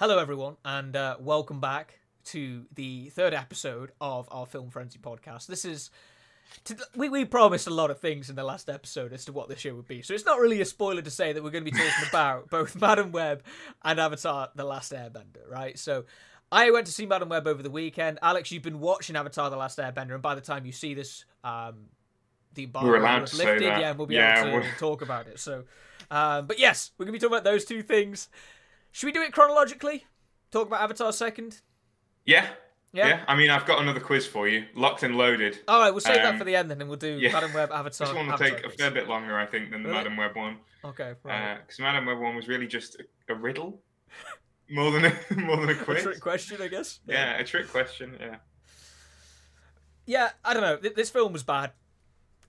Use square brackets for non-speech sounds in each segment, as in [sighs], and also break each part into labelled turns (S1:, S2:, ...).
S1: Hello, everyone, and uh, welcome back to the third episode of our Film Frenzy podcast. This is. To, we, we promised a lot of things in the last episode as to what this year would be, so it's not really a spoiler to say that we're going to be talking [laughs] [laughs] about both Madame Web and Avatar The Last Airbender, right? So I went to see Madame Web over the weekend. Alex, you've been watching Avatar The Last Airbender, and by the time you see this, um, the bar
S2: We're allowed say
S1: lifted, yeah, we'll be
S2: Yeah,
S1: able to
S2: we're-
S1: talk about it. So, um, but yes, we're going to be talking about those two things. Should we do it chronologically? Talk about Avatar second?
S2: Yeah,
S1: Yeah.
S2: yeah. I mean, I've got another quiz for you, locked and loaded.
S1: All right, we'll save that
S2: Um,
S1: for the end, then, and we'll do [laughs]
S2: yeah.
S1: Madame Web [laughs] Avatar.
S2: This one will
S1: Avatar
S2: take a fair bit longer, I think, than the
S1: Really?
S2: Madame Web one,
S1: Okay, right.
S2: because Madame Web one was really just a, a riddle, more than a [laughs] more than a quiz.
S1: a trick question, I guess.
S2: Yeah, a trick question. Yeah.
S1: Yeah, I don't know. Th- This film was bad.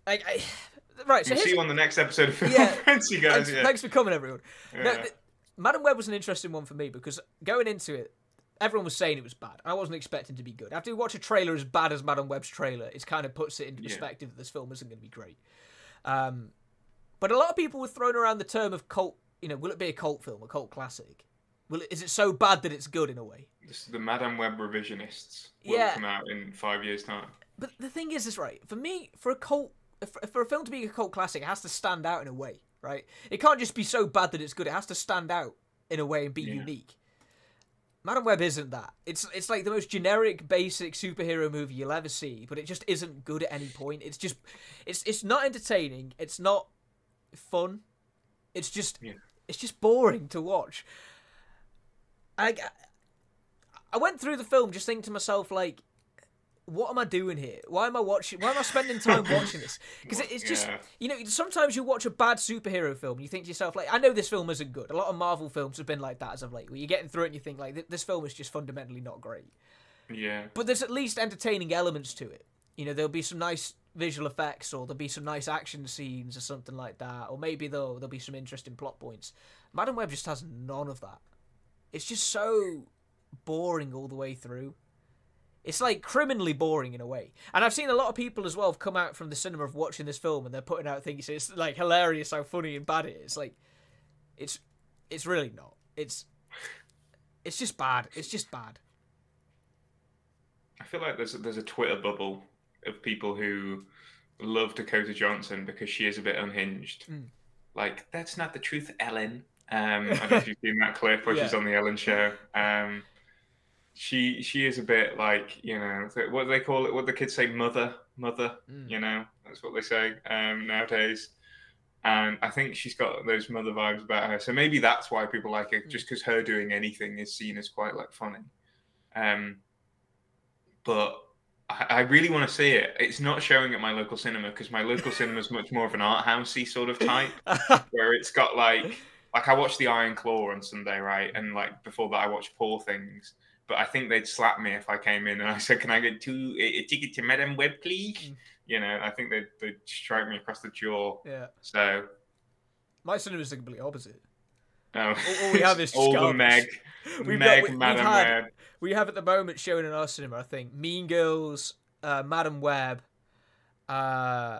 S1: I, I, [sighs] right, so
S2: we'll see you on the next episode of Film
S1: Yeah.
S2: Guys.
S1: thanks,
S2: yeah.
S1: thanks for coming, everyone. No,
S2: Yeah.
S1: th- Madame Web was an interesting one for me because going into it, everyone was saying it was bad. I wasn't expecting to be good. After you watch a trailer as bad as Madame Web's trailer, it kind of puts it into
S2: Yeah.
S1: perspective that this film isn't going to be great. Um, but a lot of people were throwing around the term of cult. You know, will it be a cult film, a cult classic? Will it, is it so bad that it's good in a way?
S2: This is the Madame Web revisionists will
S1: Yeah.
S2: come out in five years' time.
S1: But the thing is, is right for me for a cult for, for a film to be a cult classic, it has to stand out in a way, right? It can't just be so bad that it's good. It has to stand out in a way and be
S2: Yeah.
S1: unique. Madame Web isn't that. It's it's like the most generic, basic superhero movie you'll ever see, but it just isn't good at any point. It's just, it's it's not entertaining. It's not fun. It's just,
S2: Yeah.
S1: it's just boring to watch. I I went through the film just thinking to myself like, what am I doing here? Why am I watching? Why am I spending time [laughs] watching this? Because it's just
S2: Yeah.
S1: you know sometimes you watch a bad superhero film and you think to yourself like I know this film isn't good. A lot of Marvel films have been like that as of late, where you're getting through it and you think like this film is just fundamentally not great.
S2: Yeah.
S1: But there's at least entertaining elements to it. You know there'll be some nice visual effects or there'll be some nice action scenes or something like that, or maybe there'll there'll be some interesting plot points. Madame Web just has none of that. It's just so boring all the way through. It's like criminally boring in a way. And I've seen a lot of people as well have come out from the cinema of watching this film and they're putting out things it's like hilarious how funny and bad it is. Like it's it's really not. It's it's just bad. It's just bad.
S2: I feel like there's a, there's a Twitter bubble of people who love Dakota Johnson because she is a bit unhinged.
S1: Mm.
S2: Like that's not the truth, Ellen. Um, I don't know if [laughs] you've seen that clip where she's on the Ellen show. Um, she she is a bit like you know what do they call it? What the kids say, mother, mother.
S1: Mm.
S2: You know that's what they say um, nowadays. And I think she's got those mother vibes about her. So maybe that's why people like her,
S1: Mm.
S2: just because her doing anything is seen as quite like funny. Um, but I, I really want to see it. It's not showing at my local cinema because my local cinema is much more of an art housey sort of type, [laughs] where it's got like like I watched The Iron Claw on Sunday, right? And like before that, I watched Poor Things. But I think they'd slap me if I came in and I said, "Can I get two a, a ticket to Madame Web, please?"
S1: Mm.
S2: You know, I think they'd, they'd strike me across the jaw.
S1: yeah.
S2: So
S1: My cinema is the complete opposite.
S2: um,
S1: All- all we have [laughs] is
S2: all the. Meg, [laughs]
S1: We've got-
S2: Meg,
S1: we- we've
S2: Madame
S1: had-
S2: Web.
S1: We have at the moment showing in our cinema, I think, Mean Girls, uh, Madame Web, uh,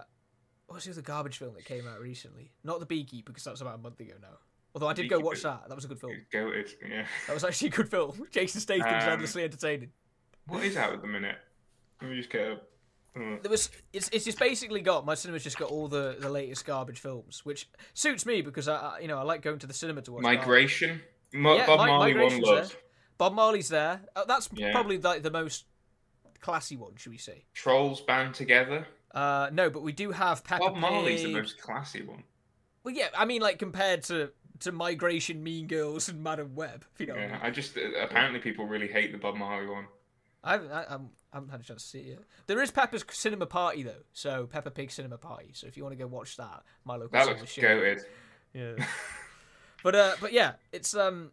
S1: what's the other garbage film that came out recently? Not The Beekeeper, because that was about a month ago now. Although I did go watch that. That was a good film.
S2: Goated, yeah. [laughs]
S1: That was actually a good film. [laughs] Jason Statham's
S2: Um,
S1: endlessly entertaining.
S2: What is out at the minute? Let me just get up. Oh.
S1: There was it's it's just basically got my cinema's just got all the, the latest garbage films, which suits me because I, I you know I like going to the cinema to watch.
S2: Migration. Mo-
S1: Yeah,
S2: Bob
S1: Mi-
S2: Marley one
S1: Migration's
S2: love.
S1: there. Bob Marley's there. Uh, that's
S2: Yeah.
S1: probably like the most classy one, should we say?
S2: Trolls band together.
S1: Uh, no, but we do have Peppa
S2: Bob Marley's the most classy one.
S1: Well, yeah, I mean, like compared to to Migration, Mean Girls, and Madame Web. If you know, what I
S2: Yeah,
S1: mean.
S2: I just uh, apparently people really hate the Bob Marley one.
S1: I haven't, I, I'm- I haven't had a chance to see it yet. There is Peppa's Cinema Party though, so Peppa Pig Cinema Party. So if you want to go watch that, my local
S2: That looks
S1: show.
S2: goated.
S1: Yeah. [laughs] but uh, but yeah, it's um,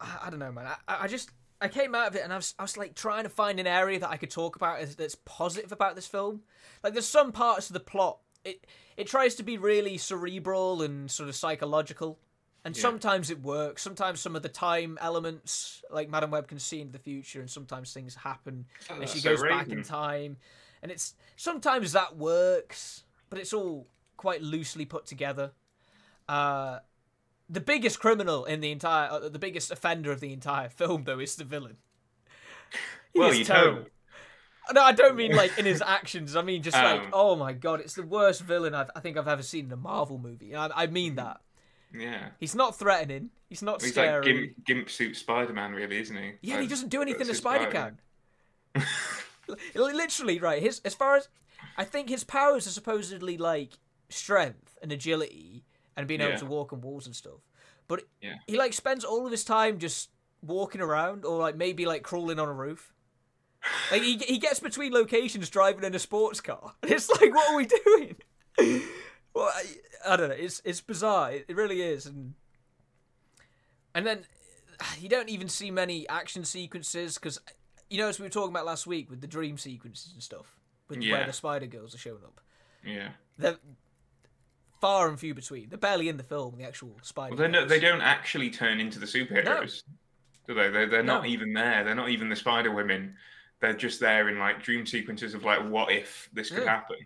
S1: I, I don't know, man. I, I just I came out of it and I was I was like trying to find an area that I could talk about that's positive about this film. Like there's some parts of the plot it it tries to be really cerebral and sort of psychological. And
S2: Yeah.
S1: sometimes it works. Sometimes some of the time elements, like Madame Web, can see into the future, and sometimes things happen
S2: Oh,
S1: and she
S2: so
S1: goes back in time and it's sometimes that works but it's all quite loosely put together uh the biggest criminal in the entire, uh, the biggest offender of the entire [laughs] film, though, is the villain.
S2: Well,
S1: is
S2: you'd
S1: terrible.
S2: hope.
S1: No, I don't mean like in his [laughs] actions. I mean just like,
S2: Um.
S1: oh my god, it's the worst villain I've, I think I've ever seen in a Marvel movie. I, I mean that.
S2: Yeah.
S1: He's not threatening. He's not
S2: He's
S1: scary.
S2: like gimp, gimp suit Spider Man, really, isn't he?
S1: yeah, and he doesn't do anything a spider can. Literally, right. His as far as I think his powers are supposedly like strength and agility and being
S2: Yeah.
S1: able to walk on walls and stuff. But
S2: Yeah.
S1: he like spends all of his time just walking around or like maybe like crawling on a roof. Like he he gets between locations driving in a sports car. [laughs] It's like what are we doing? [laughs] well, I, I don't know. It's it's bizarre. It, it really is. And and then [sighs] you don't even see many action sequences because you know as we were talking about last week with the dream sequences and stuff with where the spider girls are showing up
S2: Yeah.
S1: they're far and few between they're barely in the film the actual spider
S2: Well, they no, they don't actually turn into the superheroes, do they? They're, they're not
S1: No.
S2: even there. They're not even the Spider Women. They're just there in like dream sequences of like, what if this could
S1: Yeah.
S2: happen?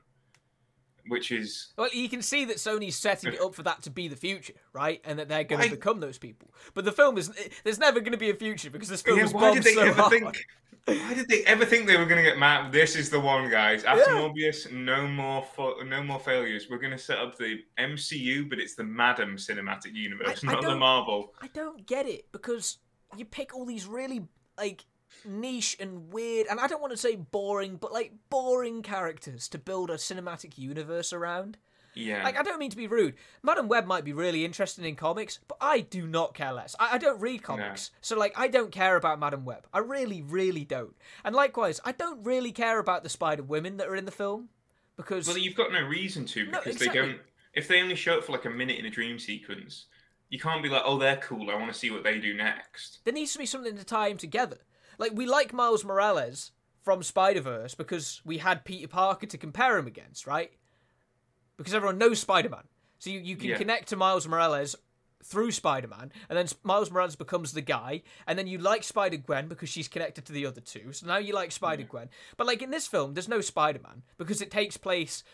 S2: Which is
S1: well you can see that sony's setting it up for that to be the future right and that they're going to become those people but the film is there's never going to be a future because this film
S2: yeah.
S1: is
S2: Why did they
S1: so
S2: ever
S1: hard.
S2: think? Why did they ever think they were going to get mad? This is the one, guys. After
S1: Yeah.
S2: Morbius, no more, no more failures. We're going to set up the MCU, but it's the Madam Cinematic Universe,
S1: I- I
S2: not the Marvel.
S1: I don't get it because you pick all these really like niche and weird and I don't want to say boring but like boring characters to build a cinematic universe around.
S2: Yeah.
S1: Like I don't mean to be rude. Madame Web might be really interested in comics, but I do not care less. I, I don't read comics. So like I don't care about Madame Web. I really, really don't. And likewise, I don't really care about the Spider Women that are in the film. Because
S2: Well, you've got no reason to
S1: No,
S2: because
S1: exactly.
S2: they don't. If they only show up for like a minute in a dream sequence, you can't be like, "Oh, they're cool. I want to see what they do next."
S1: there needs to be something to tie them together. Like we like Miles Morales from Spider Verse because we had Peter Parker to compare him against, right? Because everyone knows Spider Man, so you, you can
S2: Yeah.
S1: connect to Miles Morales through Spider Man, and then Miles Morales becomes the guy, and then you like Spider Gwen because she's connected to the other two. So now you like Spider Gwen, but like in this film, there's no Spider Man because it takes place.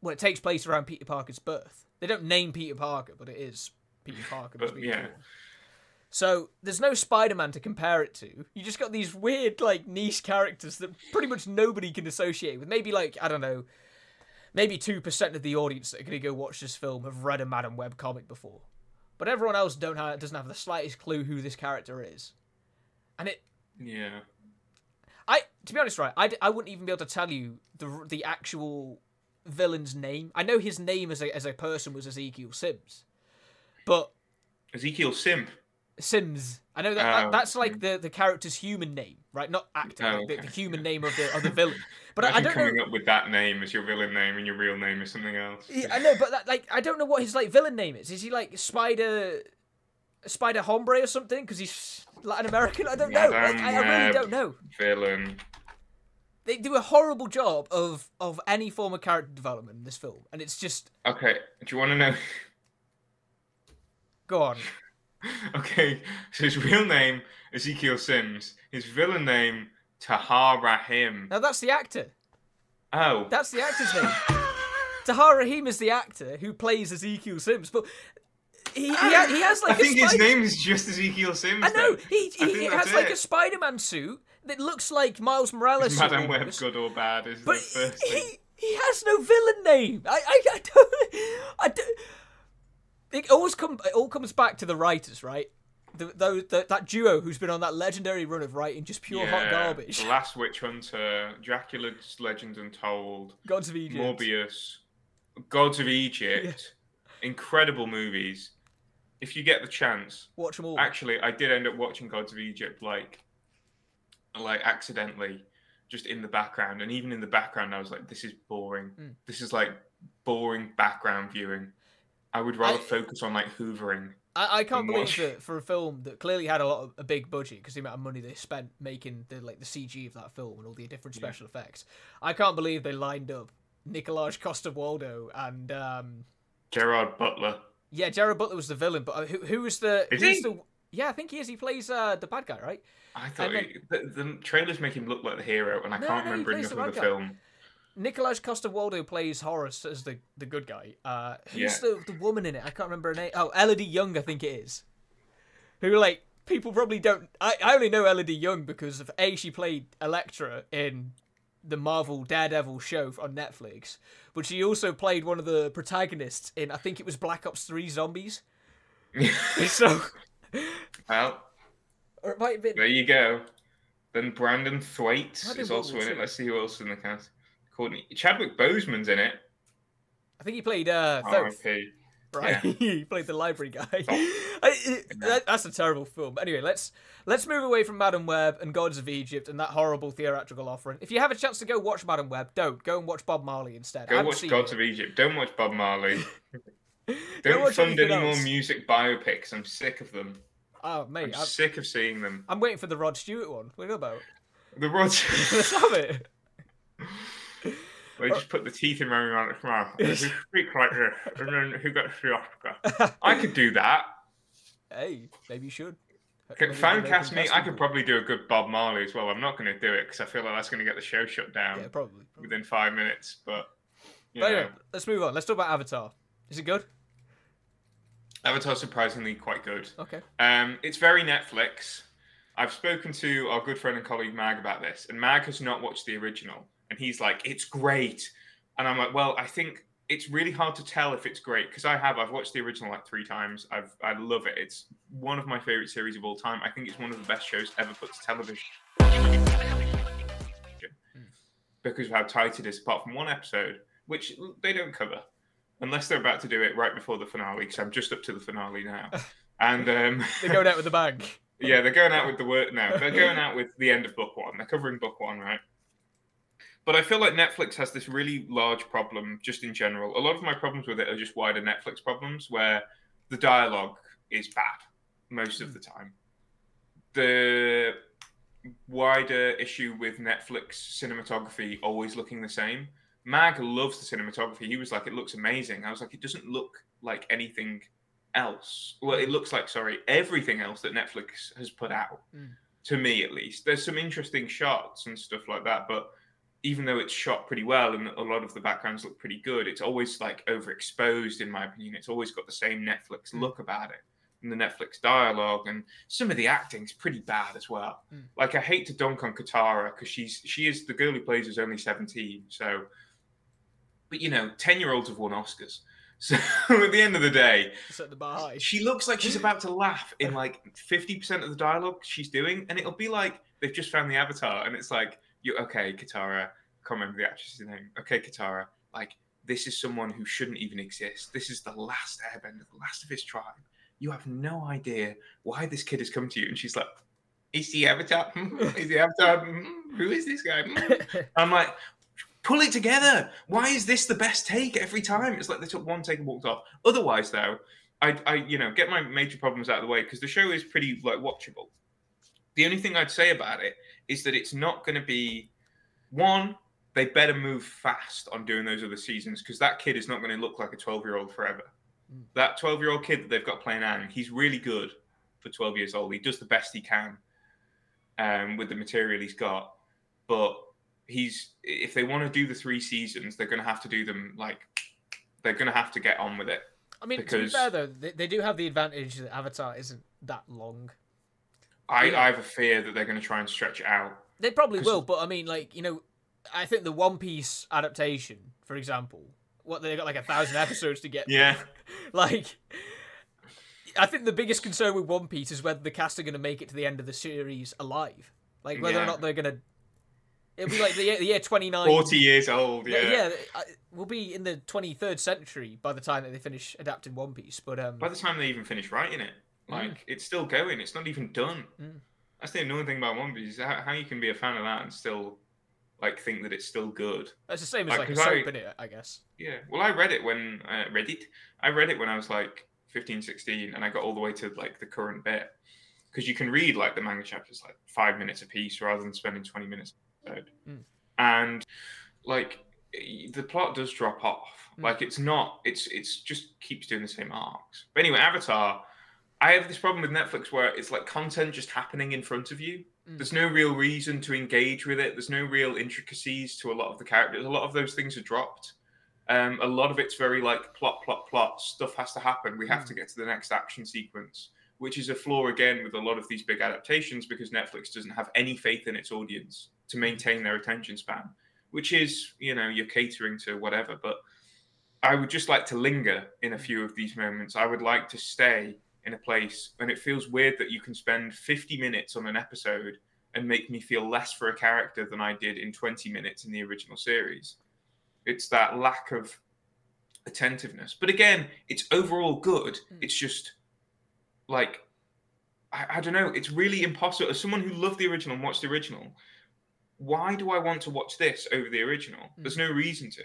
S1: Well, it takes place around Peter Parker's birth. They don't name Peter Parker, but it is Peter Parker.
S2: But, yeah.
S1: born. So there's no Spider-Man to compare it to. You just got these weird, like niche characters that pretty much nobody can associate with. Maybe like I don't know, maybe two percent of the audience that are gonna go watch this film have read a Madame Web comic before, but everyone else don't have doesn't have the slightest clue who this character is. And it,
S2: Yeah.
S1: I to be honest, right, I, I wouldn't even be able to tell you the the actual villain's name. I know his name as a as a person was Ezekiel Sims, but
S2: Ezekiel Simp.
S1: Sims. I know that, that
S2: Oh,
S1: that's like the, the character's human name, right? Not actor,
S2: Oh,
S1: like the, the human name of the of the villain. [laughs] But I, I don't know.
S2: coming up with that name as your villain name and your real name is something else.
S1: Yeah, I know, but that, like I don't know what his like villain name is. Is he like Spider Spider Hombre or something? Because he's Latin American. I don't know. Like, I, I really don't know.
S2: Villain.
S1: They do a horrible job of of any form of character development in this film, and it's just
S2: Okay. Do you want to know?
S1: go on. [laughs] [laughs]
S2: okay. So his real name Ezekiel Sims. His villain name Tahar Rahim.
S1: Now that's the actor.
S2: Oh.
S1: That's the actor's name. [laughs] Tahar Rahim is the actor who plays Ezekiel Sims, but he he, ha- he has like
S2: I think
S1: a
S2: his name is just Ezekiel Sims.
S1: I know
S2: then.
S1: he he, he has like a Spider-Man suit that looks like Miles Morales.
S2: Is
S1: suit
S2: Madame Web good or bad? Is
S1: but
S2: the first thing.
S1: he he has no villain name. I I, I don't I don't. It always come it all comes back to the writers, right? The, the, the, that duo who's been on that legendary run of writing just pure hot garbage.
S2: The Last Witch Hunter, Dracula's Legend Untold,
S1: Gods of Egypt.
S2: Morbius, Gods of Egypt. Incredible movies. If you get the chance,
S1: Watch them all.
S2: actually, I did end up watching Gods of Egypt like, like accidentally, just in the background, and even in the background, I was like, "This is boring.
S1: Mm.
S2: This is like boring background viewing." I would rather
S1: I-
S2: focus on like hoovering.
S1: I, I can't believe
S2: watch-
S1: that for a film that clearly had a lot of a big budget because the amount of money they spent making the like the CG of that film and all the different
S2: Yeah.
S1: special effects. I can't believe they lined up Nikolaj Coster-Waldau and um
S2: Gerard Butler.
S1: yeah, Gerard Butler was the villain, but uh, who who was the
S2: Is
S1: who's
S2: he?
S1: the yeah I think he is. He plays uh the bad guy, right?
S2: I thought
S1: then-
S2: he- the, the trailers make him look like the hero, and I
S1: No,
S2: can't
S1: no,
S2: remember enough of the
S1: guy.
S2: film.
S1: Nikolaj Coster-Waldau plays Horus as the, the good guy. Uh, who's
S2: Yeah.
S1: the the woman in it? I can't remember her name. Oh, Elodie Yung, I think it is. Who like people probably don't. I I only know Elodie Yung because of a she played Elektra in the Marvel Daredevil show on Netflix, but she also played one of the protagonists in I think it was Black Ops Three Zombies. [laughs] so
S2: well,
S1: or it might have been.
S2: there you go. Then Brenton Thwaites is also in it. Let's see who else is in the cast. Courtney Chadwick Boseman's in it.
S1: I think he played uh, Thoth.
S2: R.I.P.
S1: right? [laughs] he played the library guy. [laughs] I- it- that- that's a terrible film. Anyway, let's let's move away from Madame Web and Gods of Egypt and that horrible theatrical offering. If you have a chance to go watch Madame Web, don't go and watch Bob Marley instead. I
S2: Go
S1: haven't
S2: watch Gods
S1: it.
S2: of Egypt. Don't watch Bob Marley. [laughs] Don't fund any more music biopics. I'm sick of them.
S1: Oh
S2: I'm
S1: I'm,
S2: sick of seeing them.
S1: I'm waiting for the Rod Stewart one. What about?
S2: The Rod.
S1: Let's have it.
S2: They just put the teeth in Malek's mouth. Who [laughs] speak like this, and then who gets the Oscar? [laughs] I could do that.
S1: Hey, maybe you should.
S2: Can fan cast me. I could probably do a good Bob Marley as well. I'm not going to do it because I feel like that's going to get the show shut down
S1: Yeah, probably. probably.
S2: within five minutes. But you
S1: But anyway, let's move on. Let's talk about Avatar. Is it good?
S2: Avatar's surprisingly quite good.
S1: Okay.
S2: Um, it's very Netflix. I've spoken to our good friend and colleague Mag about this, and Mag has not watched the original, and he's like, "It's great," and I'm like, "Well, I think it's really hard to tell if it's great because I have. I've watched the original like three times. I've I love it. It's one of my favorite series of all time. I think it's one of the best shows ever put to television because of how tight it is. Apart from one episode, which they don't cover unless they're about to do it right before the finale. Because I'm just up to the finale now, [laughs] and um, [laughs]
S1: They're going out with the bang. [laughs]
S2: yeah, they're going out with the work now. They're going out with the end of book one. They're covering book one, right? But I feel like Netflix has this really large problem just in general. A lot of my problems with it are just wider Netflix problems where the dialogue is bad most of the time. The wider issue with Netflix cinematography always looking the same. Mag loves the cinematography. He was like, it looks amazing. I was like, it doesn't look like anything else. Well, it looks like, sorry, everything else that Netflix has put out,
S1: Mm.
S2: to me at least. There's some interesting shots and stuff like that, but even though it's shot pretty well and a lot of the backgrounds look pretty good, it's always like overexposed, in my opinion. It's always got the same Netflix look about it. And the Netflix dialogue and some of the acting's pretty bad as well.
S1: Mm.
S2: Like I hate to dunk on Katara because she's she is the girl who plays is only 17. So but you know, 10 year olds have won Oscars. [laughs] So at the end of the day,
S1: the
S2: she looks like she's about to laugh in [laughs] like 50% of the dialogue she's doing, and it'll be like they've just found the avatar, and it's like, you okay, Katara, can't remember the actress's name. Okay, Katara, like this is someone who shouldn't even exist. This is the last airbender, the last of his tribe. You have no idea why this kid has come to you. And she's like, Is the avatar? [laughs] Is the avatar? [laughs] Who is this guy? Hmm." [laughs] I'm like, pull it together. Why is this the best take every time? It's like they took one take and walked off. Otherwise, though, I, I you know, get my major problems out of the way because the show is pretty like watchable. The only thing I'd say about it is that it's not going to be one. They better move fast on doing those other seasons because that kid is not going to look like a 12 year old forever.
S1: Mm.
S2: That 12 year old kid that they've got playing Aang, he's really good for 12 years old. He does the best he can um, with the material he's got. But he's if they want to do the three seasons, they're going to have to do them like they're going to have to get on with it.
S1: I mean, to be
S2: Because-
S1: fair though, they, they do have the advantage that Avatar isn't that long.
S2: I,
S1: Yeah.
S2: I have a fear that they're going to try and stretch it out.
S1: They probably will, but I mean, like you know, I think the One Piece adaptation, for example, what they got like a thousand [laughs] episodes to get.
S2: Yeah. [laughs]
S1: Like, I think the biggest concern with One Piece is whether the cast are going to make it to the end of the series alive. Like whether or not they're going to. It'll be like the year, the year twenty nine.
S2: 40 years old.
S1: Yeah,
S2: Yeah.
S1: yeah, we'll be in the twenty third century by the time that they finish adapting One Piece. But um,
S2: By the time they even finish writing it, like it's still going. It's not even done.
S1: Mm.
S2: That's the annoying thing about One Piece. Is how, how you can be a fan of that and still like think that it's still good.
S1: That's the same as
S2: like,
S1: like a
S2: 'cause I-
S1: soap, innit? I guess.
S2: Yeah. Well, I read it when uh, read it. I read it when I was like 15, 16, and I got all the way to like the current bit because you can read like the manga chapters like five minutes a piece rather than spending 20 minutes.
S1: Mm.
S2: And like the plot does drop off.
S1: Mm.
S2: Like it's not. It's it's just keeps doing the same arcs. But anyway, Avatar. I have this problem with Netflix where it's like content just happening in front of you.
S1: Mm.
S2: There's no real reason to engage with it. There's no real intricacies to a lot of the characters. A lot of those things are dropped. Um, a lot of it's very like plot, plot, plot. Stuff has to happen. We have
S1: Mm.
S2: to get to the next action sequence, which is a flaw again with a lot of these big adaptations because Netflix doesn't have any faith in its audience to maintain their attention span, which is, you know, you're catering to whatever. But I would just like to linger in a few of these moments. I would like to stay in a place, and it feels weird that you can spend 50 minutes on an episode and make me feel less for a character than I did in 20 minutes in the original series. It's that lack of attentiveness. But again, it's overall good.
S1: Mm.
S2: It's just like I, I don't know. It's really impossible. As someone who loved the original and watched the original, why do I want to watch this over the original?
S1: Mm.
S2: There's no reason to.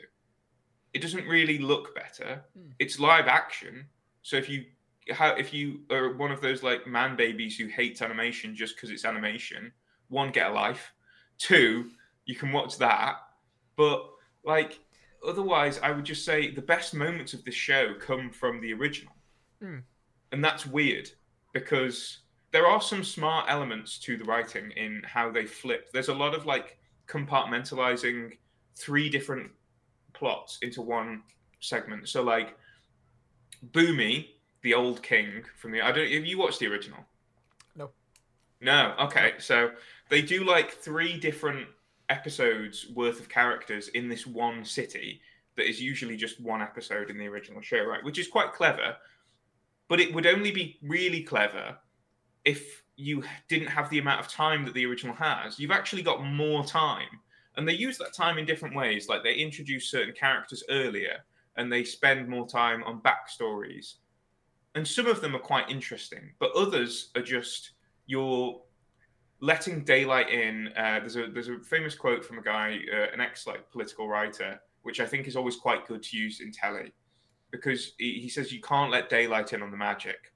S2: It doesn't really look better.
S1: Mm.
S2: It's live action. So if you how if you are one of those like man babies who hates animation just because it's animation, one get a life. Two, you can watch that. But like otherwise, I would just say the best moments of the show come from the original,
S1: Hmm.
S2: and that's weird because there are some smart elements to the writing in how they flip. There's a lot of like compartmentalizing three different plots into one segment. So like Bumi, the old king from the I don't have you watched the original?
S1: No.
S2: No. Okay. So they do like three different episodes worth of characters in this one city that is usually just one episode in the original show, right? Which is quite clever. But it would only be really clever if you didn't have the amount of time that the original has. You've actually got more time. And they use that time in different ways. Like they introduce certain characters earlier and they spend more time on backstories. And some of them are quite interesting, but others are just you're letting daylight in. Uh, there's a there's a famous quote from a guy, uh, an ex like political writer, which I think is always quite good to use in telly, because he, he says you can't let daylight in on the magic.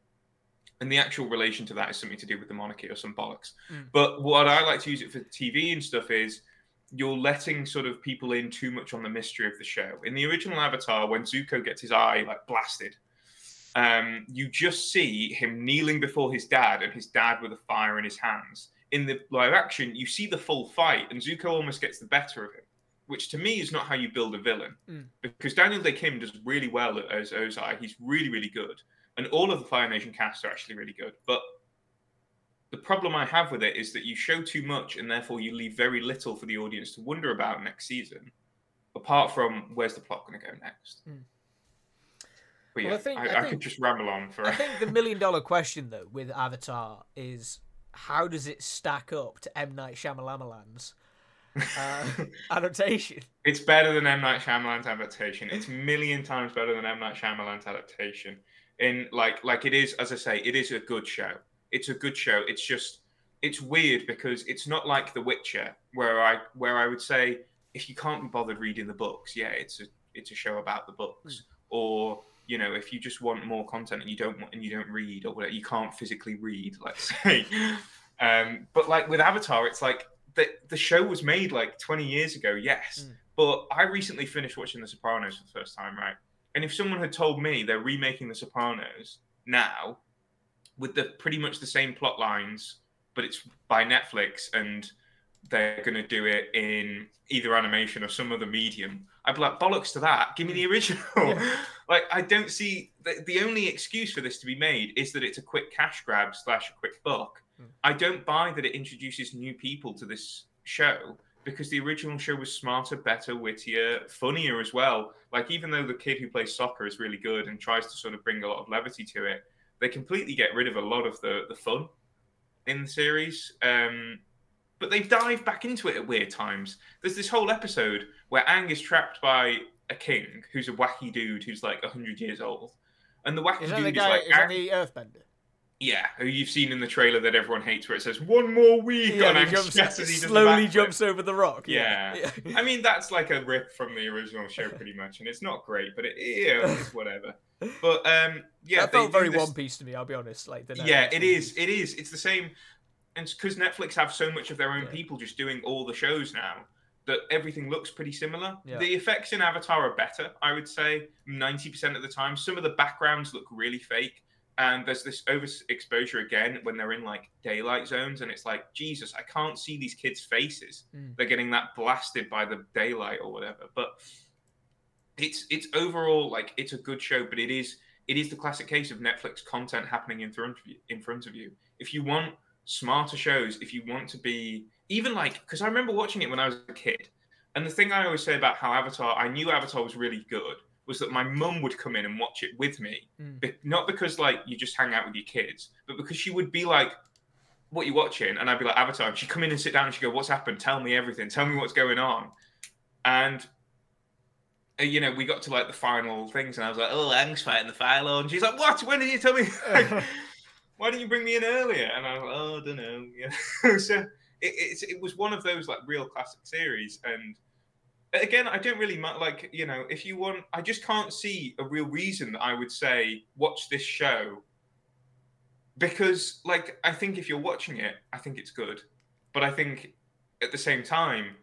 S2: And the actual relation to that is something to do with the monarchy or some bollocks.
S1: Mm.
S2: But what I like to use it for TV and stuff is you're letting sort of people in too much on the mystery of the show. In the original Avatar, when Zuko gets his eye like blasted, um, you just see him kneeling before his dad and his dad with a fire in his hands. In the live action, you see the full fight, and Zuko almost gets the better of him, which to me is not how you build a villain.
S1: Mm.
S2: Because Daniel Dae Kim does really well as Ozai. He's really, really good. And all of the Fire Nation cast are actually really good. But the problem I have with it is that you show too much and therefore you leave very little for the audience to wonder about next season, apart from where's the plot going to go next.
S1: Mm.
S2: But
S1: Well,
S2: yeah,
S1: I think-
S2: I,
S1: I
S2: I could just ramble on for.
S1: I [laughs] think the million dollar question though with Avatar is how does it stack up to M Night Shyamalan's uh, [laughs] adaptation?
S2: It's better than M Night Shyamalan's adaptation. It's million times better than M Night Shyamalan's adaptation. In like, like it is, as I say, it is a good show. It's a good show. It's just, it's weird because it's not like The Witcher, where I, where I would say, if you can't be bothered reading the books, yeah, it's a, it's a show about the books. Or you know, if you just want more content and you don't want, and you don't read or whatever, you can't physically read, let's [laughs] say. Um, but like with Avatar, it's like the the show was made like 20 years ago, yes.
S1: Mm.
S2: But I recently finished watching The Sopranos for the first time, right? And if someone had told me they're remaking The Sopranos now with the pretty much the same plot lines, but it's by Netflix and they're going to do it in either animation or some other medium, I'd be like, bollocks to that. Give me the original.
S1: Yeah. [laughs]
S2: like, I don't see the, the only excuse for this to be made is that it's a quick cash grab slash a quick buck.
S1: Hmm.
S2: I don't buy that it introduces new people to this show because the original show was smarter, better, wittier, funnier as well. Like even though the kid who plays Sokka is really good and tries to sort of bring a lot of levity to it, they completely get rid of a lot of the the fun in the series. Um, but they've dived back into it at weird times. There's this whole episode where Aang is trapped by a king who's a wacky dude who's like hundred years old, and the wacky
S1: Is that
S2: dude
S1: the
S2: is
S1: guy?
S2: like
S1: is that
S2: Aang-
S1: the Earthbender?
S2: yeah, who you've seen in the trailer that everyone hates, where it says "one more week"
S1: Yeah,
S2: on
S1: he jumps,
S2: chest as he
S1: slowly jumps over the rock.
S2: Yeah. [laughs]
S1: yeah.
S2: I mean, that's like a rip from the original show, [laughs] pretty much, and it's not great, but it is whatever. But um, yeah,
S1: that felt very
S2: this-
S1: One Piece to me. I'll be honest. Like the
S2: Yeah, it is. It is. It's the same, and because Netflix have so much of their own
S1: Yeah.
S2: people just doing all the shows now, that everything looks pretty similar.
S1: Yeah.
S2: The effects in Avatar are better, I would say, ninety percent of the time. Some of the backgrounds look really fake. and there's this overexposure again when they're in like daylight zones, and it's like Jesus, I can't see these kids' faces.
S1: Mm.
S2: They're getting that blasted by the daylight or whatever. But it's it's overall like it's a good show, but it is it is the classic case of Netflix content happening in front of you. In front of you, if you want smarter shows, if you want to be even like because I remember watching it when I was a kid, and the thing I always say about how Avatar, I knew Avatar was really good, was that my mum would come in and watch it with me,
S1: Mm.
S2: Be- not because like you just hang out with your kids, but because she would be like. What are you watching? And I'd be like Avatar. And she'd come in and sit down and she'd go, "What's happened? Tell me everything. Tell me what's going on." And uh, you know, we got to like the final things, and I was like, "Oh, Aang's fighting the Philo," and she's like, "What? When did you tell me? [laughs] [laughs] Like, why didn't you bring me in earlier?" And I was like, "Oh, I don't know." Yeah. [laughs] so it, it's it was one of those like real classic series, and again, I don't really like you know if you want, I just can't see a real reason that I would say watch this show because like I think if you're watching it, I think it's good, but I think at the same time,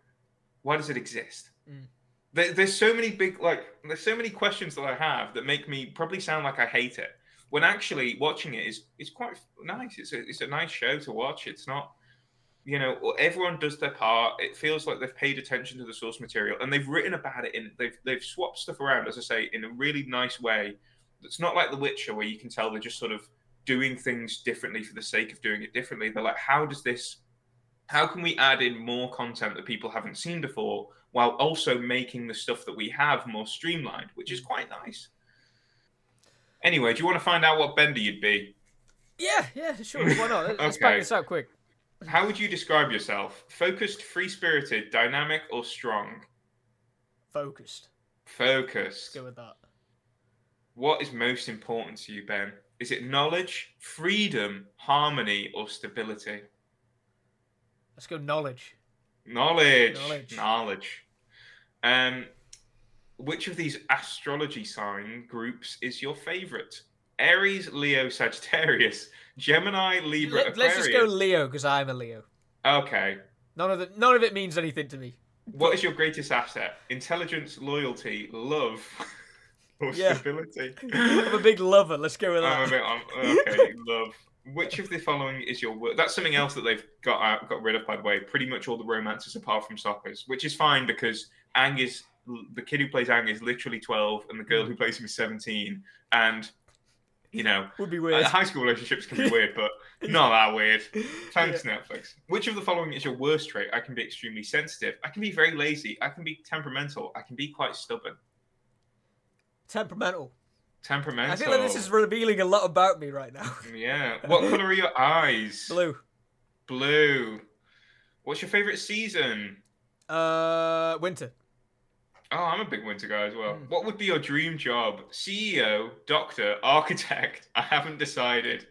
S2: why does it exist?
S1: Mm.
S2: There, there's so many big like there's so many questions that I have that make me probably sound like I hate it when actually watching it is is quite nice. It's a it's a nice show to watch. It's not you know everyone does their part. It feels like they've paid attention to the source material and they've written about it in they've they've swapped stuff around as I say in a really nice way. It's not like The Witcher where you can tell they're just sort of doing things differently for the sake of doing it differently. They're like, how does this? How can we add in more content that people haven't seen before, while also making the stuff that we have more streamlined, which is mm. quite nice. Anyway, do you want to find out what bender you'd be?
S1: Yeah, yeah, sure. Why not? Let's back this out quick.
S2: How would you describe yourself? Focused, free spirited, dynamic, or strong?
S1: Focused.
S2: Focused.
S1: Let's go with that.
S2: What is most important to you, Ben? Is it knowledge, freedom, harmony, or stability?
S1: Let's go knowledge.
S2: Knowledge.
S1: Knowledge.
S2: Knowledge. Um, which of these astrology sign groups is your favorite? Aries, Leo, Sagittarius, Gemini, Libra,
S1: Let,
S2: Aquarius.
S1: us just go Leo because I'm a Leo.
S2: Okay.
S1: None of it. None of it means anything to me.
S2: What is your greatest asset? Intelligence, loyalty, love, [laughs] or
S1: Yeah.
S2: stability?
S1: I'm a big lover. Let's go with
S2: I'm a
S1: that.
S2: bit okay, [laughs] love. Which of the following is your word? That's something else that they've got out, got rid of, by the way. Pretty much all the romances apart from Sokka's, which is fine because Aang is the kid who plays Aang is literally 12, and the girl who plays him is 17. And you know,
S1: Would be
S2: uh,
S1: weird.
S2: high school relationships can be [laughs] weird, but not that weird. Thanks, Netflix. Which of the following is your worst trait? I can be extremely sensitive. I can be very lazy. I can be temperamental. I can be quite stubborn.
S1: Temperamental.
S2: Temperamental.
S1: I feel like this is revealing a lot about me right now. [laughs]
S2: Yeah. What color are your eyes?
S1: Blue.
S2: Blue. What's your favorite season?
S1: Uh, winter.
S2: Oh, I'm a big winter guy as well.
S1: Mm.
S2: What would be your dream job? CEO, doctor, architect? [laughs] I haven't decided.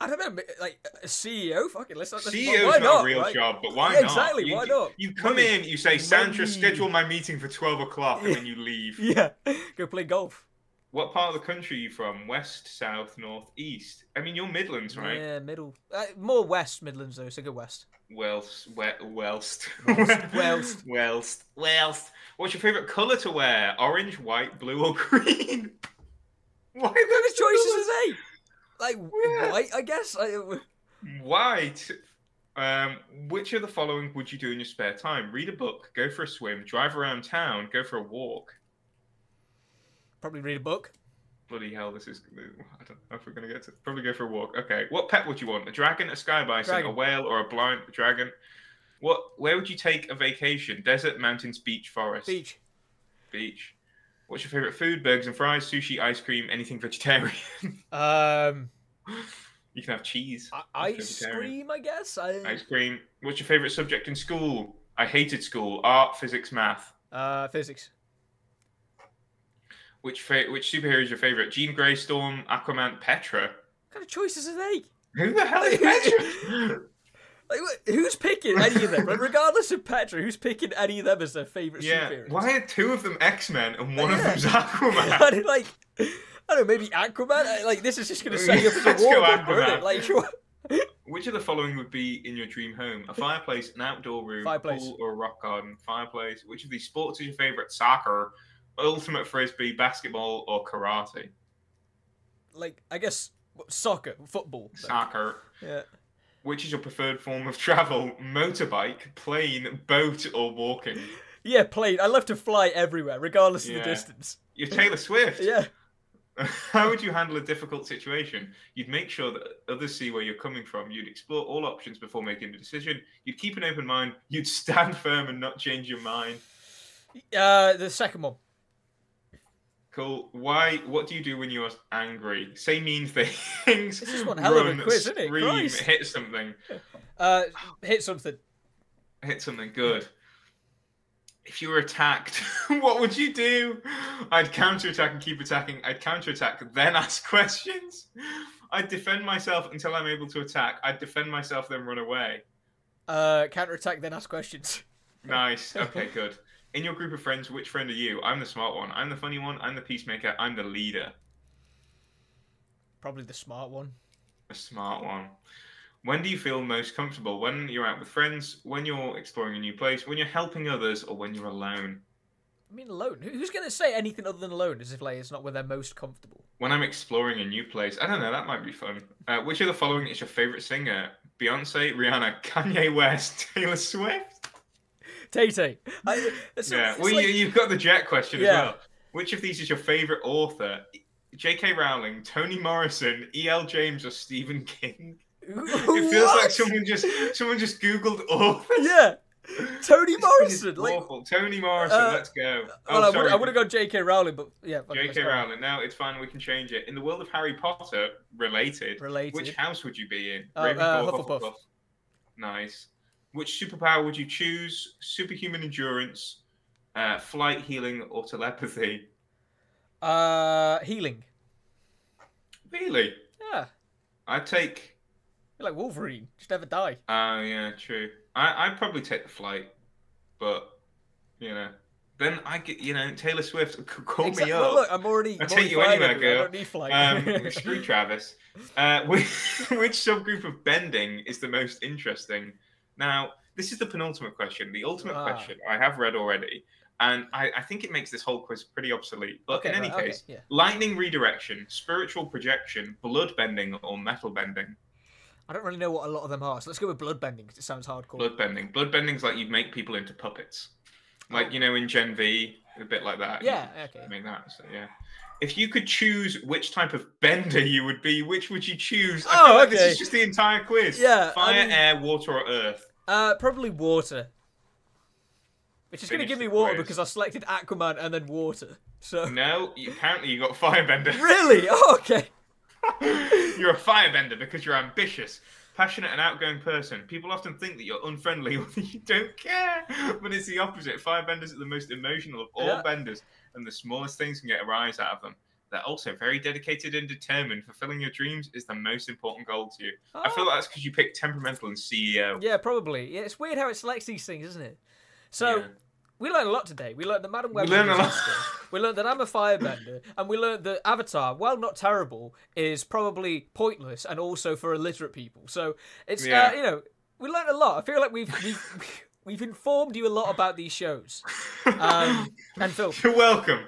S1: I don't know, like a CEO. Fucking let's. let's
S2: CEO's
S1: why
S2: not,
S1: not
S2: a real
S1: right?
S2: job, but why
S1: Yeah,
S2: not?
S1: exactly,
S2: You,
S1: why not?
S2: You come
S1: Money.
S2: in, you say, Sandra,
S1: Money.
S2: schedule my meeting for 12 o'clock, and then you leave. [laughs]
S1: Yeah, go play golf.
S2: What part of the country are you from? West, south, north, east? I mean, you're Midlands, right?
S1: Yeah, middle. Uh, more west Midlands though, so go west.
S2: Welst, we, Welst, [laughs]
S1: Welst, Welst.
S2: Welst. What's your favorite color to wear? Orange, white, blue, or [laughs] green? Why
S1: What kind
S2: those
S1: of choices are they? Like
S2: Yeah.
S1: white, I guess.
S2: White. Um, which of the following would you do in your spare time? Read a book, go for a swim, drive around town, go for a walk.
S1: Probably read a book.
S2: Bloody hell, this is. I don't know if we're going to get to. Probably go for a walk. Okay. What pet would you want? A dragon, a sky bison,
S1: Dragon.
S2: a whale, or a blind dragon? What? Where would you take a vacation? Desert, mountains, beach, forest?
S1: Beach.
S2: Beach. What's your favorite food? Burgers and fries, sushi, ice cream, anything vegetarian? [laughs]
S1: Um,
S2: you can have cheese.
S1: Ice cream, I guess. I,
S2: Ice cream. What's your favorite subject in school? I hated school. Art, physics, math.
S1: uh, physics.
S2: Which fa- which superhero is your favorite? Jean Grey, Storm, Aquaman, Petra.
S1: What kind of choices are they?
S2: Who the hell is Petra? [laughs]
S1: Like, who's picking any of them? Like, regardless of Petra, who's picking any of them as their favorite
S2: yeah.
S1: superheroes?
S2: Why are two of them X Men and one of
S1: Yeah.
S2: them's [laughs]
S1: I
S2: Aquaman?
S1: mean, like, I don't know, maybe Aquaman. Like, this is just going to set you up as [laughs]
S2: Let's
S1: a
S2: go
S1: war
S2: Aquaman.
S1: it? Like, what?
S2: Which of the following would be in your dream home? A fireplace, an outdoor room,
S1: Fireplace.
S2: a pool, or a rock garden? Fireplace. Which of these sports is your favorite? Soccer, ultimate frisbee, basketball, or karate?
S1: like I guess soccer, football.
S2: Soccer.
S1: Yeah.
S2: Which is your preferred form of travel? Motorbike, plane, boat, or walking? [laughs]
S1: Yeah, plane. I love to fly everywhere, regardless of
S2: Yeah.
S1: the distance.
S2: You're Taylor Swift. [laughs]
S1: Yeah. [laughs]
S2: How would you handle a difficult situation? You'd make sure that others see where you're coming from. You'd explore all options before making a decision. You'd keep an open mind. You'd stand firm and not change your mind.
S1: Uh, the second one.
S2: Cool. Why? What do you do when you're angry? Say mean [laughs] things.
S1: This is one hell of a
S2: run,
S1: quiz, isn't it?
S2: Scream,
S1: Christ.
S2: hit something. [laughs]
S1: Uh, hit something.
S2: Hit something good. If you were attacked, [laughs] what would you do? I'd counterattack and keep attacking. I'd counterattack, then ask questions. I'd defend myself until I'm able to attack. I'd defend myself, then run away.
S1: Uh, counterattack, then ask questions.
S2: Nice. Okay, good. In your group of friends, which friend are you? I'm the smart one. I'm the funny one. I'm the peacemaker. I'm the leader.
S1: Probably the smart one.
S2: A smart one. When do you feel most comfortable? When you're out with friends, when you're exploring a new place, when you're helping others, or when you're alone?
S1: I mean, alone. Who's gonna say anything other than alone as if like it's not where they're most comfortable?
S2: When I'm exploring a new place, I don't know, that might be fun. Uh, which of the following is your favorite singer? Beyonce, Rihanna, Kanye West, [laughs] Taylor Swift?
S1: Tay Tay. [laughs]
S2: Yeah, well,
S1: like-
S2: you, you've got the Jet question
S1: Yeah.
S2: as well. Which of these is your favorite author? J.K. Rowling, Toni Morrison, E.L. James, or Stephen King? It feels like someone just someone just googled authors.
S1: Yeah, Toni [laughs]
S2: This
S1: Morrison. Like,
S2: awful. Tony Morrison,
S1: Uh,
S2: let's go.
S1: well,
S2: Oh,
S1: I would,
S2: sorry.
S1: I would have gone J.K. Rowling, but yeah. fuck,
S2: J.K. Rowling. No, it's fine. We can change it. In the world of Harry Potter, related.
S1: Related.
S2: Which house would you be in?
S1: Oh, uh, Hufflepuff.
S2: Nice. Which superpower would you choose? Superhuman endurance, uh, flight, healing, or telepathy?
S1: Uh, healing.
S2: Really?
S1: Yeah,
S2: I'd take.
S1: you're like Wolverine. Just never die.
S2: Oh yeah, true. I I'd probably take the flight, but you know, then I get you know Taylor Swift [laughs] c- call
S1: Exact-
S2: me
S1: well,
S2: up.
S1: look, I'm already.
S2: I'll take you anywhere,
S1: everywhere, I
S2: girl.
S1: don't need flight.
S2: Um, [laughs] screw Travis. Uh, [laughs] which, which subgroup of bending is the most interesting? Now, this is the penultimate question. The ultimate
S1: Ah.
S2: question I have read already, and I, I think it makes this whole quiz pretty obsolete. But
S1: Okay,
S2: in any
S1: right, okay,
S2: case,
S1: yeah.
S2: lightning redirection, spiritual projection, blood bending, or metal bending.
S1: I don't really know what a lot of them are, so let's go with blood bending because it sounds hardcore.
S2: Blood bending. Blood bending's like you'd make people into puppets, like
S1: Oh.
S2: you know in Gen V, a bit like that.
S1: Yeah, okay.
S2: Make that. So yeah. If you could choose which type of bender you would be, which would you choose? I
S1: Oh,
S2: feel like
S1: okay.
S2: this is just the entire quiz.
S1: Yeah, I
S2: Fire,
S1: mean-
S2: air, water, or earth.
S1: Uh, probably water. Which is going to give me water
S2: quiz.
S1: because I selected Aquaman and then water. So
S2: No, you, apparently you got firebender. [laughs] [laughs]
S1: really, oh, okay.
S2: you're a firebender because you're ambitious, passionate, and outgoing person. People often think that you're unfriendly [laughs] or that you don't care, but it's the opposite. Firebenders are the most emotional of all
S1: Yeah.
S2: benders, and the smallest things can get a rise out of them. They're also very dedicated and determined. Fulfilling your dreams is the most important goal to you. I feel
S1: Oh,
S2: like that's because you picked temperamental and CEO.
S1: yeah, probably. Yeah, it's weird how it selects these things, isn't it? So
S2: Yeah.
S1: we learned a lot today. We learned that
S2: Madame
S1: Web.
S2: We learned a lot.
S1: We learned that I'm a firebender, and we learned that Avatar, while not terrible, is probably pointless and also for illiterate people. So it's
S2: Yeah.
S1: uh, you know we learned a lot. I feel like we've we've we've informed you a lot about these shows [laughs] um, and film.
S2: You're welcome.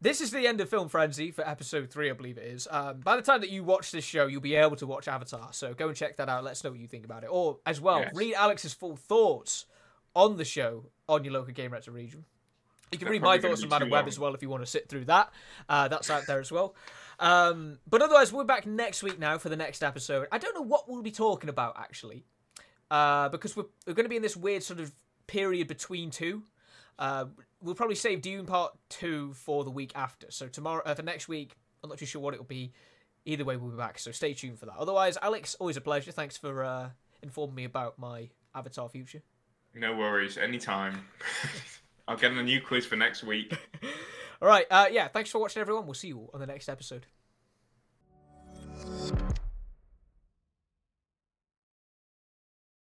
S1: This is the end of Film Frenzy for episode three, I believe it is. Um, by the time that you watch this show, you'll be able to watch Avatar. So go and check that out. Let us know what you think about it. Or, as well,
S2: Yes.
S1: read Alex's full thoughts on the show on your local Game Retro region. You can
S2: They're
S1: read my thoughts on
S2: Madame
S1: Web as well if you want to sit through that. Uh, that's out there as well. Um, but otherwise, we're back next week now for the next episode. I don't know what we'll be talking about actually, uh, because we're, we're going to be in this weird sort of period between two. Uh, we'll probably save Dune Part Two for the week after. So tomorrow, uh, for next week, I'm not too sure what it'll be. Either way, we'll be back. So stay tuned for that. Otherwise, Alex, always a pleasure. Thanks for uh, informing me about my Avatar future.
S2: No worries. Anytime. [laughs] I'll get a new quiz for next week. [laughs]
S1: All right. Uh, yeah. Thanks for watching, everyone. We'll see you all on the next episode.